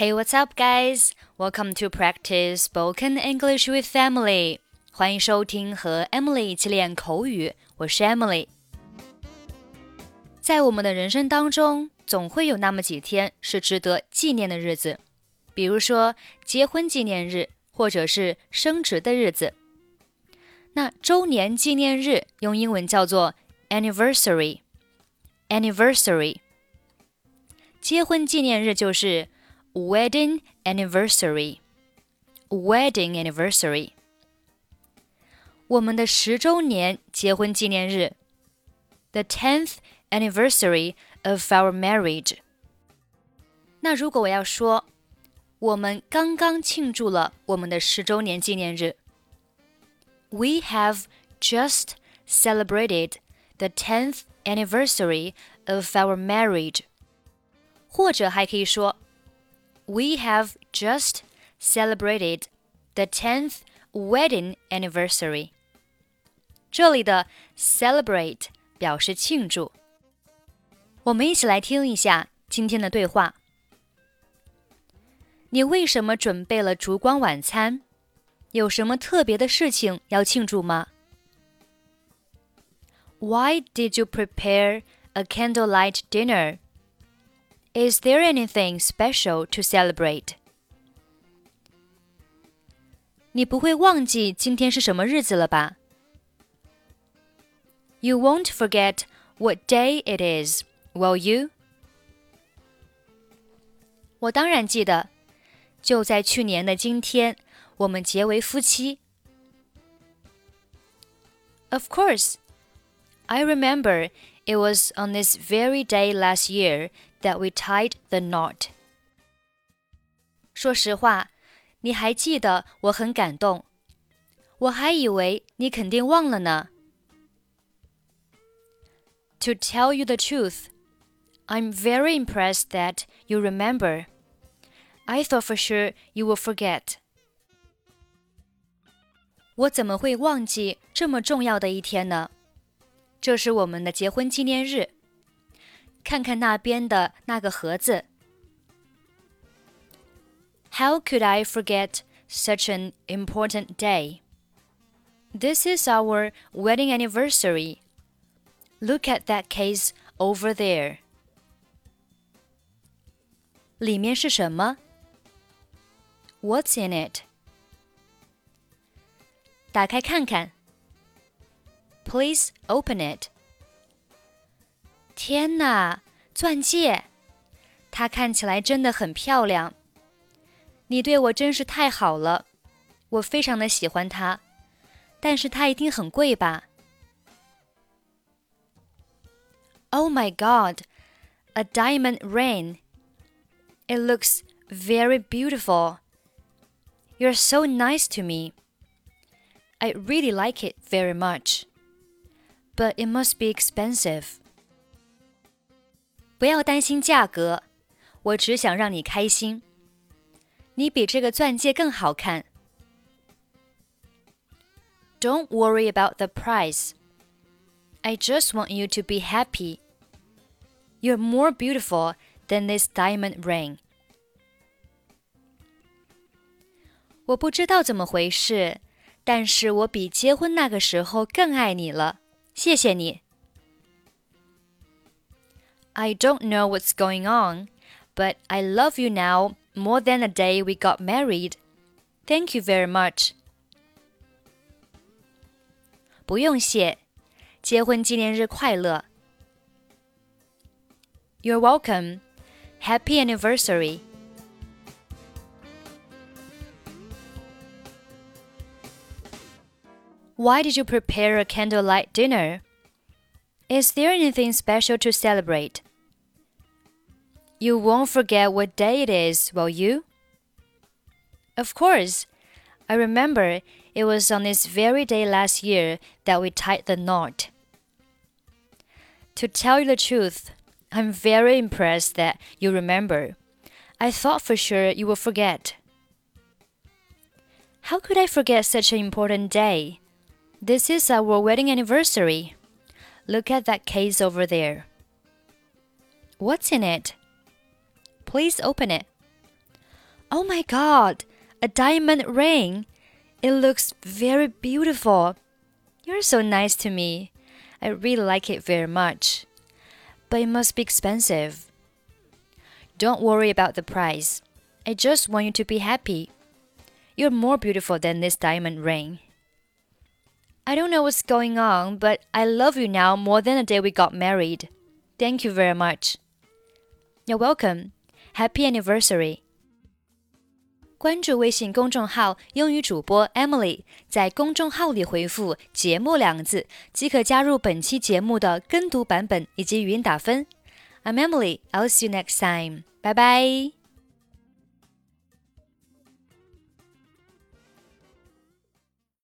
Hey, what's up, guys? Welcome to practice spoken English with Emily. 欢迎收听和 Emily 一起练口语。我是 Emily。在我们的人生当中，总会有那么几天是值得纪念的日子，比如说结婚纪念日，或者是升职的日子。那周年纪念日用英文叫做 anniversary。anniversary。结婚纪念日就是 wedding anniversary。wedding anniversary。我们的十周年结婚纪念日，the tenth anniversary of our marriage。那如果我要说，我们刚刚庆祝了我们的十周年纪念日，We have just celebrated the tenth anniversary of our marriage。或者还可以说 ，We have just celebrated the tenth wedding anniversary。这里的 celebrate 表示庆祝。我们一起来听一下今天的对话。你为什么准备了烛光晚餐？有什么特别的事情要庆祝吗？Why did you prepare a candlelight dinner? Is there anything special to celebrate? 你不会忘记今天是什么日子了吧？You won't forget what day it is, will you? 我当然记得，就在去年的今天，我们结为夫妻。Of course, I remember it was on this very day last year that we tied the knot. 说实话，你还记得我很感动，我还以为你肯定忘了呢。To tell you the truth, I'm very impressed that you remember. I thought for sure you will forget. 我怎么会忘记这么重要的一天呢？ 这是我们的结婚纪念日。看看那边的那个盒子。How could I forget such an important day? This is our wedding anniversary. Look at that case over there. 里面是什么？What's in it? 打开看看。 Please open it. 天哪，钻戒！它看起来真的很漂亮。你对我真是太好了，我非常的喜欢它，但是它一定很贵吧？Oh my God, a diamond ring! It looks very beautiful. You're so nice to me. I really like it very much. But it must be expensive. 不要担心价格，我只想让你开心。你比这个钻戒更好看。Don't worry about the price. I just want you to be happy. You're more beautiful than this diamond ring. 我不知道怎么回事，但是我比结婚那个时候更爱你了。 谢谢你。I don't know what's going on, but I love you now more than the day we got married. Thank you very much. 不用谢，结婚纪念日快乐。You're welcome. Happy anniversary. Why did you prepare a candlelight dinner? Is there anything special to celebrate? You won't forget what day it is, will you? Of course. I remember it was on this very day last year that we tied the knot. To tell you the truth, I'm very impressed that you remember. I thought for sure you would forget. How could I forget such an important day? This is our wedding anniversary. Look at that case over there. What's in it? Please open it. Oh my god, a diamond ring! It looks very beautiful. You're so nice to me. I really like it very much. But it must be expensive. Don't worry about the price. I just want you to be happy. You're more beautiful than this diamond ring. I don't know what's going on, but I love you now more than the day we got married. Thank you very much. You're welcome. Happy anniversary. 关注微信公众号“英语主播 Emily”，在公众号里回复“节目”两个字，即可加入本期节目的跟读版本以及语音打分。I'm Emily. I'll see you next time. Bye bye.